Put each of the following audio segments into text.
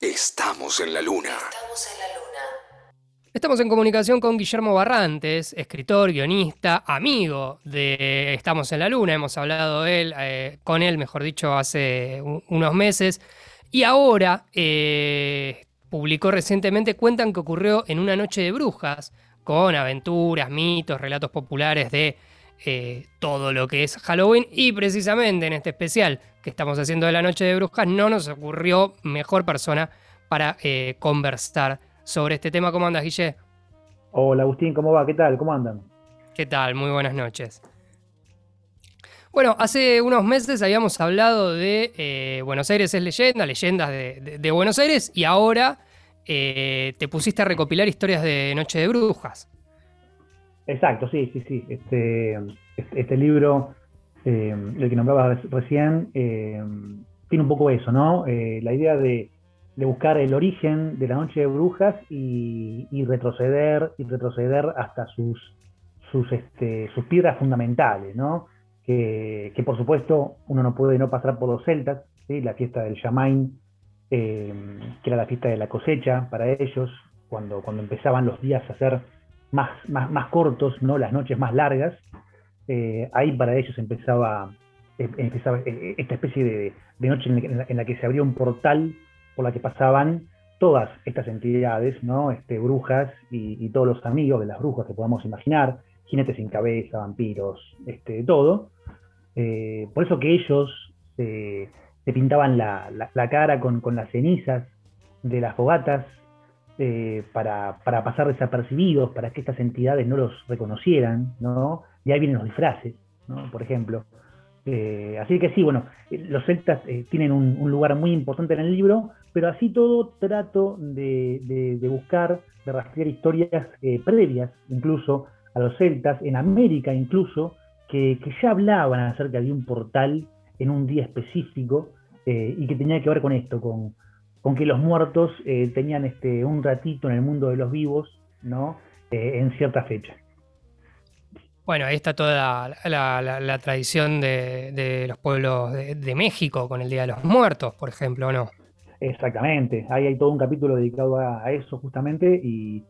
Estamos en la luna. Estamos en la luna. Estamos en comunicación con Guillermo Barrantes, escritor, guionista, amigo de Estamos en la Luna. Hemos hablado él, eh, con él, mejor dicho, hace unos meses. Y ahora eh, publicó recientemente Cuentan que ocurrió en una noche de brujas, con aventuras, mitos, relatos populares de eh, todo lo que es Halloween. Y precisamente en este especial que estamos haciendo de la noche de brujas, no nos ocurrió mejor persona para eh, conversar sobre este tema. ¿Cómo andas, Guille? Hola Agustín, ¿cómo va? ¿Qué tal? ¿Cómo andan? ¿Qué tal? Muy buenas noches. Bueno, hace unos meses habíamos hablado de eh, Buenos Aires es leyenda, leyendas de, de- de Buenos Aires, y ahora te pusiste a recopilar historias de Noche de Brujas. Exacto, sí, sí, sí. Este, este, libro, eh, el que nombrabas re- recién, eh, tiene un poco eso, ¿no? Eh, la idea de, buscar el origen de la noche de brujas y, retroceder y retroceder hasta sus, sus, este, sus piedras fundamentales, ¿no? Que, por supuesto uno no puede no pasar por los celtas, ¿sí? la fiesta del Yamain, eh, que era la fiesta de la cosecha para ellos, cuando, cuando empezaban los días a ser más, más, más cortos, ¿no? las noches más largas, eh, ahí para ellos empezaba, eh, empezaba eh, esta especie de, de noche en la, en que se abría un portal por la que pasaban todas estas entidades, ¿no? este, brujas y, todos los amigos de las brujas que podamos imaginar, jinetes sin cabeza, vampiros, este, todo. Por eso que ellos eh, se pintaban la, la- la cara con, con las cenizas de las fogatas eh, para, para pasar desapercibidos, para que estas entidades no los reconocieran, ¿no? Y ahí vienen los disfraces, ¿no? Por ejemplo. Eh, así que sí, bueno, eh, los celtas tienen un, lugar muy importante en el libro, pero así todo trato de, buscar, de rastrear historias previas, incluso a los celtas, en América incluso, que, que ya hablaban acerca de un portal en un día específico y que tenía que ver con esto, con, con que los muertos eh, tenían este, un ratito en el mundo de los vivos, ¿no? Eh, en cierta fecha. Bueno, ahí está toda la, la- la- la tradición de, de los pueblos de, de México con el Día de los Muertos, por ejemplo, ¿o ¿no? Exactamente, ahí hay todo un capítulo dedicado a, a eso justamente y,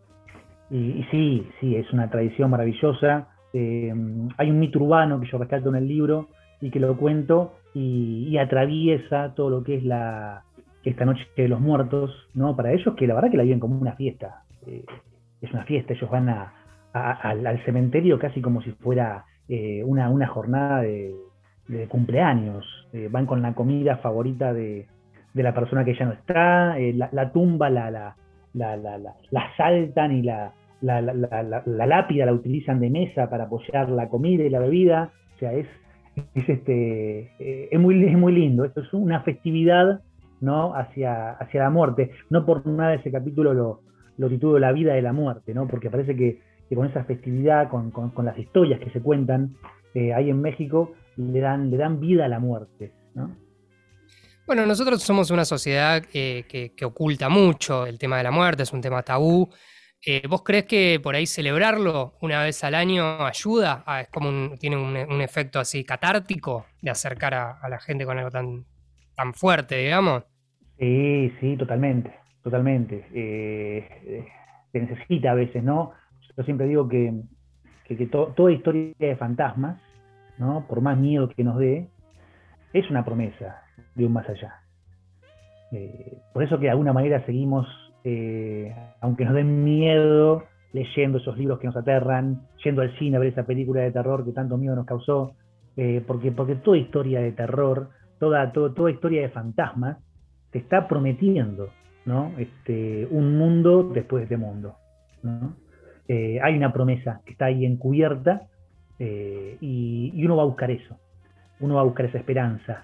y- y sí, sí, es una tradición maravillosa. Eh, hay un mito urbano que yo rescato en el libro y que lo cuento y, y atraviesa todo lo que es la esta noche de los muertos, ¿no? Para ellos que la verdad que la viven como una fiesta. Eh, es una fiesta, ellos van al, cementerio casi como si fuera eh, una, una jornada de, cumpleaños. Eh, van con la comida favorita de, de la persona que ya no está, la, la tumba la, la, la, la, saltan y la, la, la, la- lápida la utilizan de mesa para apoyar la comida y la bebida. O sea, es, es, este, es, muy, es muy lindo. Esto es una festividad ¿no? hacia, hacia la muerte. No por nada ese capítulo lo, lo titulo La vida de la muerte, ¿no? porque parece que, con esa festividad, con, con- las historias que se cuentan eh, ahí en México, le dan, le dan vida a la muerte. ¿no? Bueno, nosotros somos una sociedad eh, que, que oculta mucho el tema de la muerte, es un tema tabú. Eh, ¿Vos crees que por ahí celebrarlo una vez al año ayuda? Ah, es como un- tiene un, un efecto así catártico de acercar a, a la gente con algo tan, tan fuerte, digamos. Sí, sí, totalmente, totalmente. Eh, eh, se necesita a veces, ¿no? Yo siempre digo que, que, que to- toda historia de fantasmas, ¿no? Por más miedo que nos dé, es una promesa de un más allá. Eh, por eso que de alguna manera seguimos, eh, aunque nos den miedo, leyendo esos libros que nos aterran, yendo al cine a ver esa película de terror que tanto miedo nos causó, porque, porque toda historia de terror, toda, toda historia de fantasmas, te está prometiendo ¿no? este, un mundo después de este mundo. ¿no? Eh, hay una promesa que está ahí encubierta eh, y, uno va a buscar eso, uno va a buscar esa esperanza.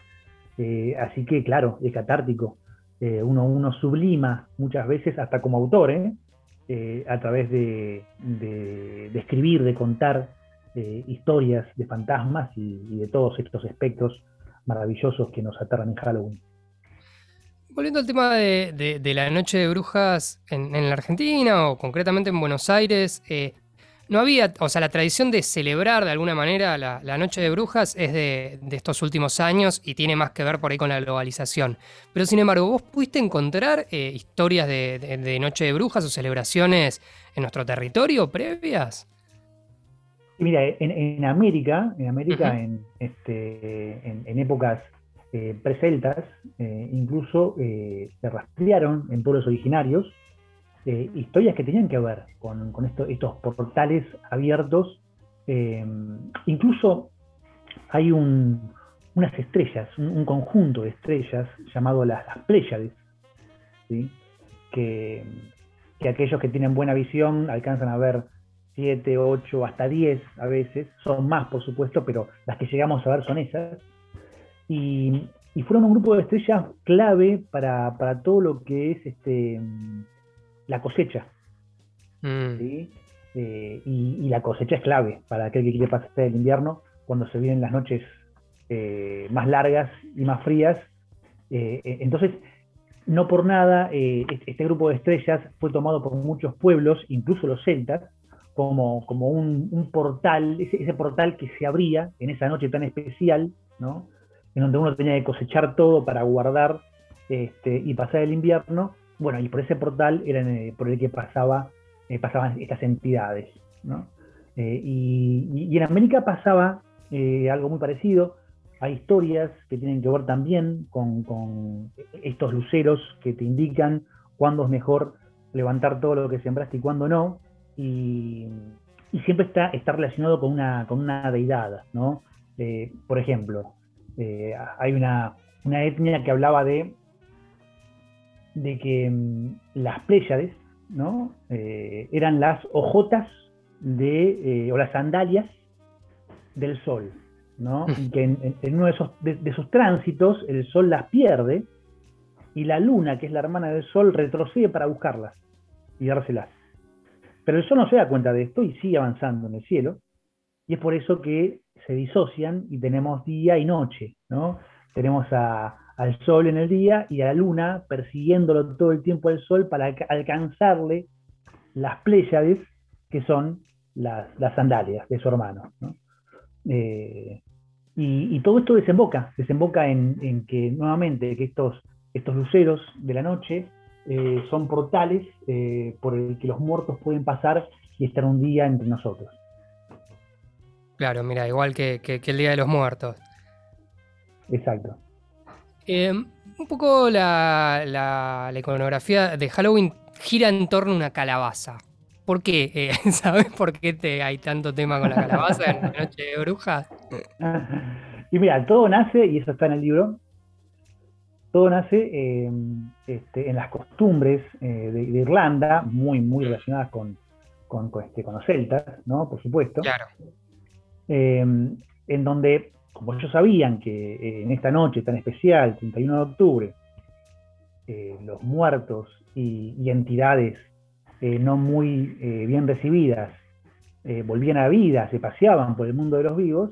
Eh, así que, claro, es catártico. Uno, uno sublima muchas veces, hasta como autor, a través de, escribir, de contar historias de fantasmas y, y de todos estos espectros maravillosos que nos aterran en Halloween. Volviendo al tema de, la noche de brujas en, en la Argentina o concretamente en Buenos Aires, eh, no había, o sea, la tradición de celebrar de alguna manera la, Noche de Brujas es de, estos últimos años y tiene más que ver por ahí con la globalización. Pero sin embargo, ¿vos pudiste encontrar eh, historias de, Noche de Brujas o celebraciones en nuestro territorio previas? Mira, en, América, en América, en, este, en, épocas eh, preceltas, eh, incluso eh, se rastrearon en pueblos originarios eh, historias que tenían que ver con, estos portales abiertos. Incluso hay unas estrellas, un, conjunto de estrellas llamado las, Pléyades, que, aquellos que tienen buena visión alcanzan a ver 7, 8, hasta 10 a veces, son más por supuesto, pero las que llegamos a ver son esas. Y, fueron un grupo de estrellas clave para, para todo lo que es este, la cosecha. Mm. Eh, y, la cosecha es clave para aquel que quiere pasar el invierno cuando se vienen las noches eh, más largas y más frías. Eh, entonces, no por nada, este grupo de estrellas fue tomado por muchos pueblos, incluso los celtas, como, como un, portal, ese, portal que se abría en esa noche tan especial, ¿no? en donde uno tenía que cosechar todo para guardar este, y pasar el invierno, bueno, y por ese portal era eh, por el que pasaba, eh, pasaban estas entidades. ¿no? Eh, y, en América pasaba algo muy parecido. Hay historias que tienen que ver también con, estos luceros que te indican cuándo es mejor levantar todo lo que sembraste y cuándo no. Y, siempre está, está relacionado con una, con una deidad. ¿no? por ejemplo, hay una, una etnia que hablaba de de que mm, las Pléyades ¿no? Eh, eran las ojotas de, eh, o las sandalias del sol, ¿no? y que en, uno de esos, de, esos tránsitos el sol las pierde y la luna, que es la hermana del sol, retrocede para buscarlas y dárselas. Pero el sol no se da cuenta de esto y sigue avanzando en el cielo, y es por eso que se disocian y tenemos día y noche, ¿no? Tenemos a, al sol en el día y a la luna persiguiéndolo todo el tiempo al sol para alcanzarle las Pléyades, que son las, sandalias de su hermano. Eh, y, todo esto desemboca, desemboca en, que nuevamente que estos, estos luceros de la noche eh, son portales eh, por el que los muertos pueden pasar y estar un día entre nosotros. Claro, mira, igual que el Día de los Muertos. Exacto. Eh, un poco la, iconografía de Halloween gira en torno a una calabaza. ¿Por qué? ¿Sabes por qué te, hay tanto tema con la calabaza en la Noche de Brujas? Y mira, todo nace, y eso está en el libro, todo nace eh, este, en las costumbres de, Irlanda, muy, muy relacionadas con, con, este, con los celtas, ¿no? Por supuesto. Claro. en donde como ellos sabían que eh, en esta noche tan especial, 31 de octubre, eh, los muertos y, entidades eh, no muy bien recibidas volvían a vida, se paseaban por el mundo de los vivos,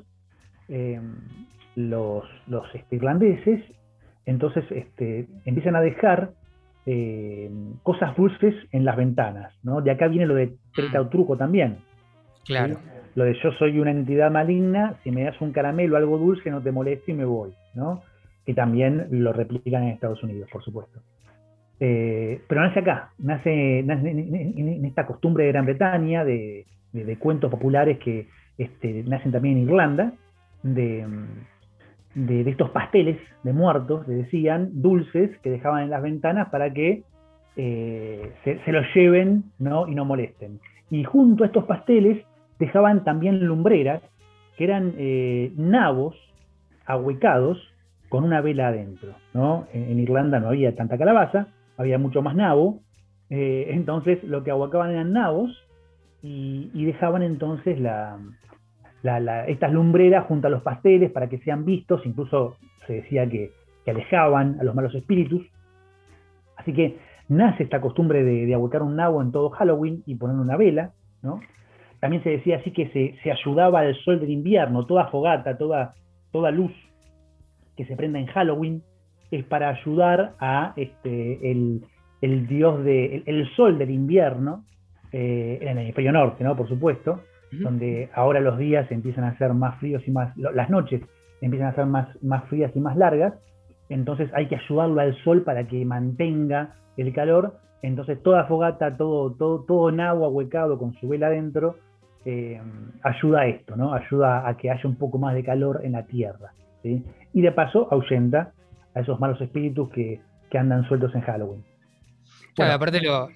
los, este, irlandeses entonces este, empiezan a dejar cosas dulces en las ventanas. ¿no? De acá viene lo de treta o truco también. Claro lo de yo soy una entidad maligna, si me das un caramelo, algo dulce, no te molesto y me voy, ¿no? Que también lo replican en Estados Unidos, por supuesto. Eh, pero nace acá, nace, en, esta costumbre de Gran Bretaña, de, cuentos populares que este, nacen también en Irlanda, de, estos pasteles de muertos, le decían, dulces, que dejaban en las ventanas para que eh, se, se, los lleven ¿no? y no molesten. Y junto a estos pasteles dejaban también lumbreras, que eran eh, nabos ahuecados con una vela adentro. ¿no? En, Irlanda no había tanta calabaza, había mucho más nabo, eh, entonces lo que ahuecaban eran nabos y, dejaban entonces la, estas lumbreras junto a los pasteles para que sean vistos, incluso se decía que, alejaban a los malos espíritus. Así que nace esta costumbre de, de un nabo en todo Halloween y poner una vela, ¿no? También se decía así que se, ayudaba al sol del invierno, toda fogata, toda, toda luz que se prenda en Halloween es para ayudar a este, el, dios de, el, sol del invierno, en el hemisferio norte, ¿no? Por supuesto, donde ahora los días empiezan a ser más fríos y más, las noches empiezan a ser más, más frías y más largas, entonces hay que ayudarlo al sol para que mantenga el calor, entonces toda fogata, todo, todo, todo en agua huecado con su vela adentro, eh, ayuda a esto, ¿no? Ayuda a que haya un poco más de calor en la tierra. Y de paso ahuyenta a esos malos espíritus que, andan sueltos en Halloween. Claro, aparte lo,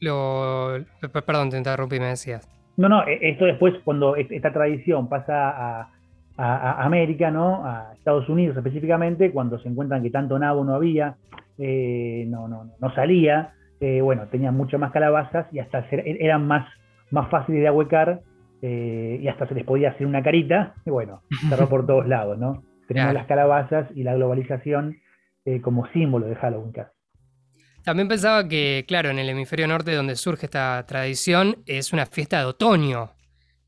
lo, Perdón, te interrumpí, me decías. No, no, e, esto después, cuando esta tradición pasa a, América, ¿no? A Estados Unidos específicamente, cuando se encuentran que tanto nabo no había, eh, no, no, no salía, eh, bueno, tenían mucho más calabazas y hasta eran más, más fáciles de ahuecar eh, y hasta se les podía hacer una carita, y bueno, cerró por todos lados, ¿no? Tenemos las calabazas y la globalización como símbolo de Halloween casi. También pensaba que, claro, en el hemisferio norte donde surge esta tradición es una fiesta de otoño,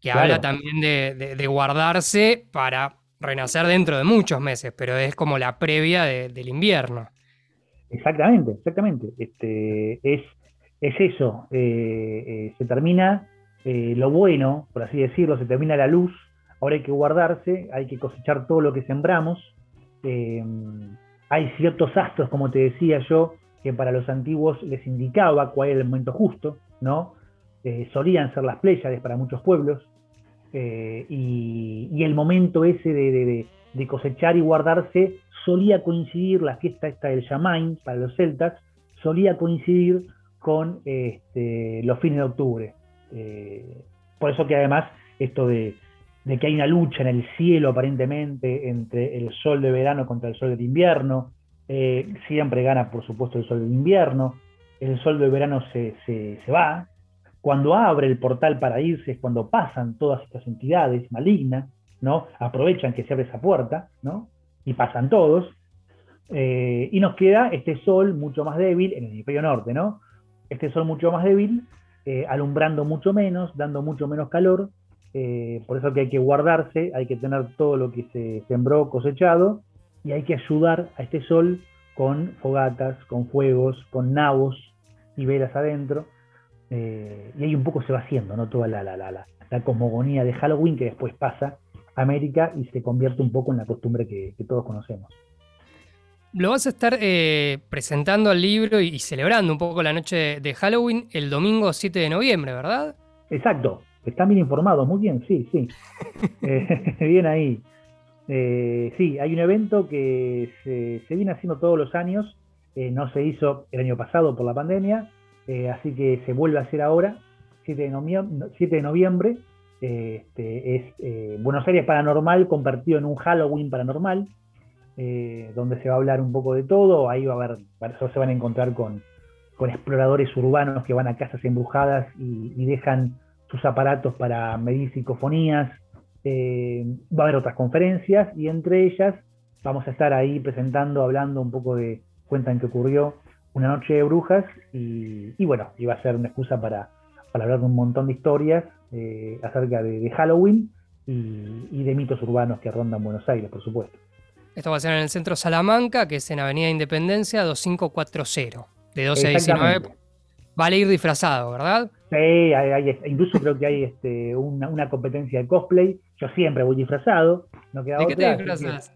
que habla también de, guardarse para renacer dentro de muchos meses, pero es como la previa del invierno. Exactamente, exactamente. Este, es, es eso, eh, eh, se termina eh, lo bueno, por así decirlo, se termina la luz, ahora hay que guardarse, hay que cosechar todo lo que sembramos. hay ciertos astros, como te decía yo, que para los antiguos les indicaba cuál era el momento justo, ¿no? Eh, solían ser las Pléyades para muchos pueblos, eh, y, el momento ese de, cosechar y guardarse solía coincidir, la fiesta esta del Yamain para los celtas, solía coincidir con este, los fines de octubre. Eh, por eso que además esto de, de, que hay una lucha en el cielo aparentemente entre el sol de verano contra el sol de invierno, eh, siempre gana, por supuesto, el sol del invierno. El sol del verano se, va. Cuando abre el portal para irse es cuando pasan todas estas entidades malignas, ¿no? Aprovechan que se abre esa puerta, ¿no? Y pasan todos. Eh, y nos queda este sol mucho más débil en el hemisferio norte, ¿no? Este sol mucho más débil, eh, alumbrando mucho menos, dando mucho menos calor. por eso que hay que guardarse, hay que tener todo lo que se sembró cosechado y hay que ayudar a este sol con fogatas, con fuegos, con nabos y velas adentro. Eh, y ahí un poco se va haciendo ¿no? toda la, la, la, la, cosmogonía de Halloween que después pasa a América y se convierte un poco en la costumbre que, todos conocemos. Lo vas a estar eh, presentando al libro y, celebrando un poco la noche de Halloween el domingo 7 de noviembre, ¿verdad? Exacto, están bien informados, muy bien, sí, sí. Eh, bien ahí. Eh, sí, hay un evento que se, viene haciendo todos los años, eh, no se hizo el año pasado por la pandemia, eh, así que se vuelve a hacer ahora, 7 de, noviembre. 7 de noviembre. Este, es Buenos Aires Paranormal convertido en un Halloween paranormal, donde se va a hablar un poco de todo, ahí va a haber, se van a encontrar con, exploradores urbanos que van a casas embrujadas y, y dejan sus aparatos para medir psicofonías, eh, va a haber otras conferencias y entre ellas vamos a estar ahí presentando, hablando un poco de cuentan que ocurrió una noche de brujas y, bueno, iba a ser una excusa para, hablar de un montón de historias eh, acerca de, Halloween y, de mitos urbanos que rondan Buenos Aires, por supuesto. Esto va a ser en el centro Salamanca, que es en Avenida Independencia 2540, de 12 a 19. Vale ir disfrazado, ¿verdad? Sí, hay, incluso creo que hay este, una, competencia de cosplay. Yo siempre voy disfrazado. No queda ¿De qué te disfrazas?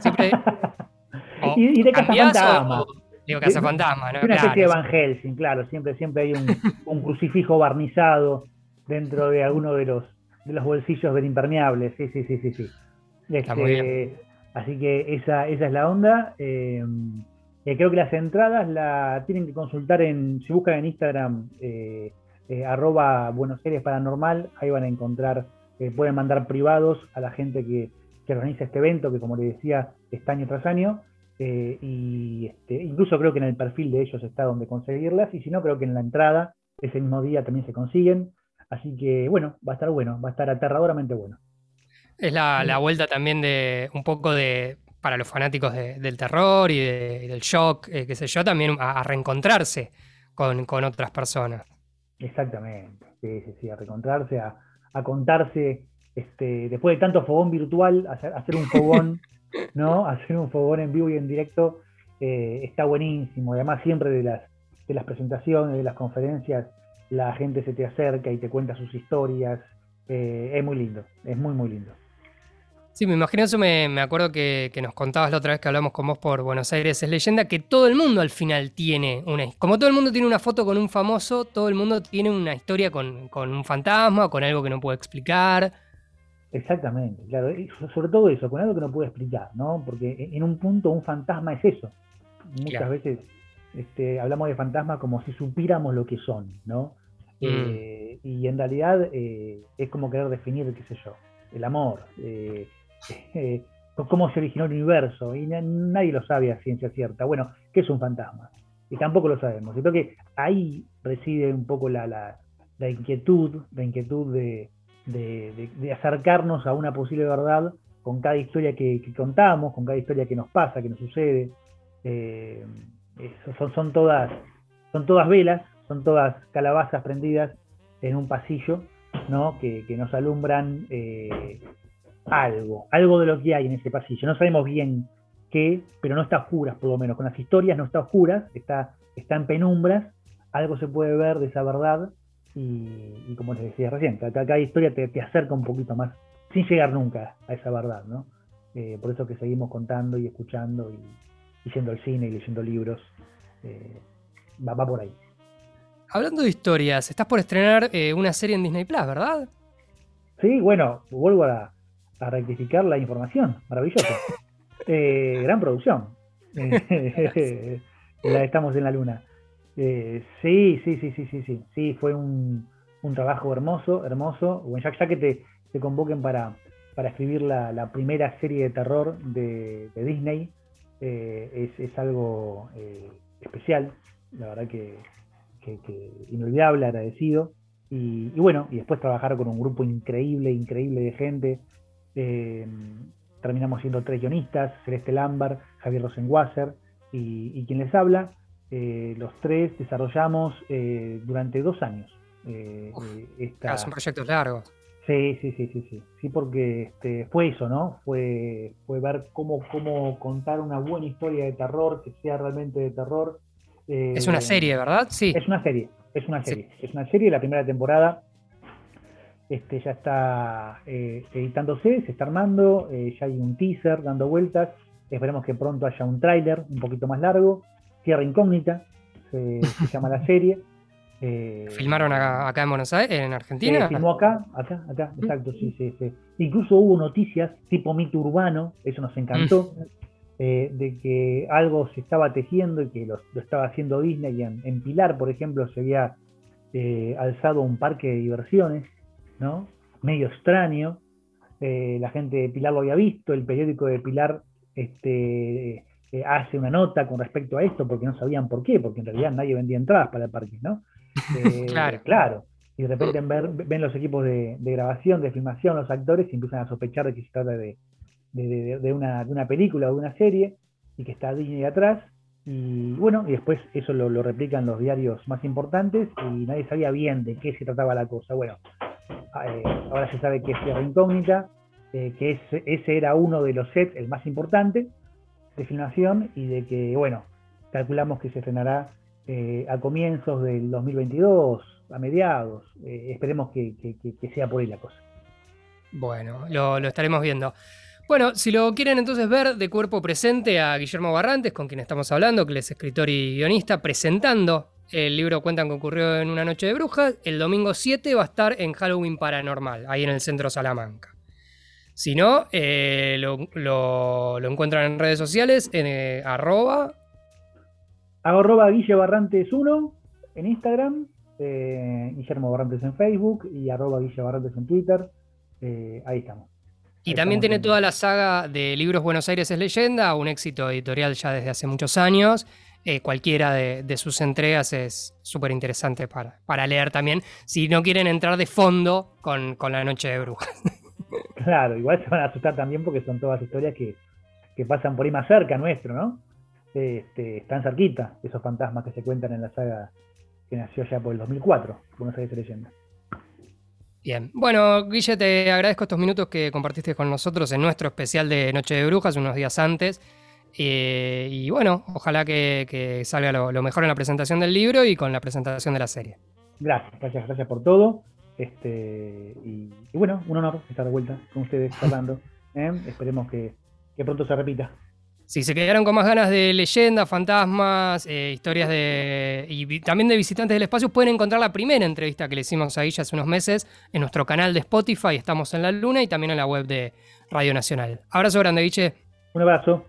Siempre... y, de cazafantasma. Digo cazafantasma, ¿no? Una especie de Van Helsing, claro. Siempre, siempre hay un, crucifijo barnizado dentro de alguno de los, de los bolsillos del impermeable. Sí, sí, sí, sí. sí. Está muy bien. Este, así que esa, esa es la onda. Eh, eh, creo que las entradas la tienen que consultar en, si buscan en Instagram, eh, eh, arroba Buenos Aires Paranormal, ahí van a encontrar, pueden mandar privados a la gente que, organiza este evento, que como les decía, está año tras año, y este, incluso creo que en el perfil de ellos está donde conseguirlas, y si no, creo que en la entrada ese mismo día también se consiguen, así que bueno, va a estar bueno, va a estar aterradoramente bueno. Es la, la vuelta también de un poco de para los fanáticos del terror y, del shock, eh, qué sé yo, también a, reencontrarse con, otras personas. Exactamente, sí, sí, sí, a reencontrarse, a, contarse, este, después de tanto fogón virtual, hacer, un fogón, ¿no? Hacer un fogón en vivo y en directo eh, está buenísimo. Además, siempre de las, de las presentaciones, de las conferencias, la gente se te acerca y te cuenta sus historias. Eh, es muy lindo, es muy, muy lindo. Sí, me imagino eso, me, me acuerdo que, que, nos contabas la otra vez que hablamos con vos por Buenos Aires es leyenda, que todo el mundo al final tiene una... Como todo el mundo tiene una foto con un famoso, todo el mundo tiene una historia con, con un fantasma, con algo que no puede explicar. Exactamente, claro, sobre todo eso, con algo que no puede explicar, ¿no? Porque en un punto un fantasma es eso. Muchas claro. veces este, hablamos de fantasmas como si supiéramos lo que son, ¿no? Mm. Eh, y en realidad eh, es como querer definir, qué sé yo, el amor, eh, eh, cómo se originó el universo, y nadie lo sabe a ciencia cierta. Bueno, ¿qué es un fantasma? Y tampoco lo sabemos. Y creo que ahí reside un poco la, la, inquietud, la inquietud de, acercarnos a una posible verdad con cada historia que, contamos, con cada historia que nos pasa, que nos sucede. Eh, son, son, todas, son todas velas, son todas calabazas prendidas en un pasillo, ¿no? que, nos alumbran eh, algo, algo de lo que hay en ese pasillo. No sabemos bien qué, pero no está oscuras, por lo menos. Con las historias no está oscuras, está, está en penumbras. Algo se puede ver de esa verdad. Y, como les decía recién, cada, cada historia te, te, acerca un poquito más, sin llegar nunca a esa verdad, ¿no? Eh, por eso que seguimos contando y escuchando y, y yendo al cine y leyendo libros. Eh, va, va, por ahí. Hablando de historias, estás por estrenar eh, una serie en Disney Plus, ¿verdad? Sí, bueno, vuelvo a, a rectificar la información. Maravilloso. Eh, gran producción. la estamos en la luna. Eh, sí, sí, sí, sí, sí, sí. Sí, fue un, un trabajo hermoso, hermoso. Bueno, ya, ya que te, te, convoquen para, para escribir la, la, primera serie de terror de, de Disney, eh, es, es, algo eh, especial. La verdad que, que, que inolvidable, agradecido. Y, y, bueno, y después trabajar con un grupo increíble, increíble de gente. Eh, terminamos siendo tres guionistas, Celeste Lambar, Javier Rosenwasser y, y quien les habla. Eh, los tres desarrollamos eh, durante dos años. Eh, Uf, esta... son proyectos largos. Sí, sí, sí, sí, sí. Sí, porque este, fue eso, ¿no? Fue, fue ver cómo, cómo contar una buena historia de terror, que sea realmente de terror. es una serie, ¿verdad? Sí. Es una serie, es una serie. Sí. Es una serie, la primera temporada este, ya está eh, editándose, se está armando, eh, ya hay un teaser dando vueltas, esperemos que pronto haya un tráiler un poquito más largo, Tierra Incógnita, se, se llama la serie. Eh, ¿Filmaron acá, acá, en Buenos Aires, en Argentina? Filmó acá, acá, acá, ¿Mm? exacto, sí, sí, sí. Incluso hubo noticias tipo mito urbano, eso nos encantó, mm. eh, de que algo se estaba tejiendo y que lo, lo estaba haciendo Disney. Y en, en Pilar, por ejemplo, se había alzado un parque de diversiones ¿no? Medio extraño. Eh, la gente de Pilar lo había visto, el periódico de Pilar este, eh, hace una nota con respecto a esto porque no sabían por qué, porque en realidad nadie vendía entradas para el parque, ¿no? Eh, claro. claro. Y de repente ver, ven los equipos de, de, grabación, de filmación, los actores y empiezan a sospechar de que se trata de, de, de una, una, película o de una serie y que está Disney atrás. Y bueno, y después eso lo, lo replican los diarios más importantes y nadie sabía bien de qué se trataba la cosa. Bueno, eh, ahora se sabe que es Tierra Incógnita, eh, que es, ese era uno de los sets, el más importante de filmación, y de que, bueno, calculamos que se estrenará eh, a comienzos del 2022, a mediados. Esperemos que, sea por ahí la cosa. Bueno, lo, lo estaremos viendo. Bueno, si lo quieren entonces ver de cuerpo presente a Guillermo Barrantes, con quien estamos hablando, que es escritor y guionista, presentando el libro cuentan que ocurrió en una noche de brujas. El domingo 7 va a estar en Halloween Paranormal, ahí en el centro Salamanca. Si no, eh, lo, lo, lo, encuentran en redes sociales en eh, arroba. Arroba Guille Barrantes 1 en Instagram, eh, Guillermo Barrantes en Facebook y arroba Guille Barrantes en Twitter. Eh, ahí estamos. Y también tiene toda la saga de libros Buenos Aires es leyenda, un éxito editorial ya desde hace muchos años. Eh, cualquiera de, de, sus entregas es súper interesante para, para, leer también, si no quieren entrar de fondo con, con, la noche de brujas. Claro, igual se van a asustar también porque son todas historias que, que pasan por ahí más cerca nuestro, ¿no? Este, están cerquita esos fantasmas que se cuentan en la saga que nació ya por el 2004, Buenos Aires leyenda. Bien. Bueno, Guille, te agradezco estos minutos que compartiste con nosotros en nuestro especial de Noche de Brujas unos días antes. Eh, y bueno, ojalá que, que salga lo, lo, mejor en la presentación del libro y con la presentación de la serie. Gracias, gracias, gracias por todo. Este, y, bueno, un honor estar de vuelta con ustedes hablando. ¿eh? Esperemos que, pronto se repita. Si se quedaron con más ganas de leyendas, fantasmas, eh, historias de. y también de visitantes del espacio, pueden encontrar la primera entrevista que le hicimos a ella hace unos meses en nuestro canal de Spotify, estamos en la luna y también en la web de Radio Nacional. Abrazo grande, Guille. Un abrazo.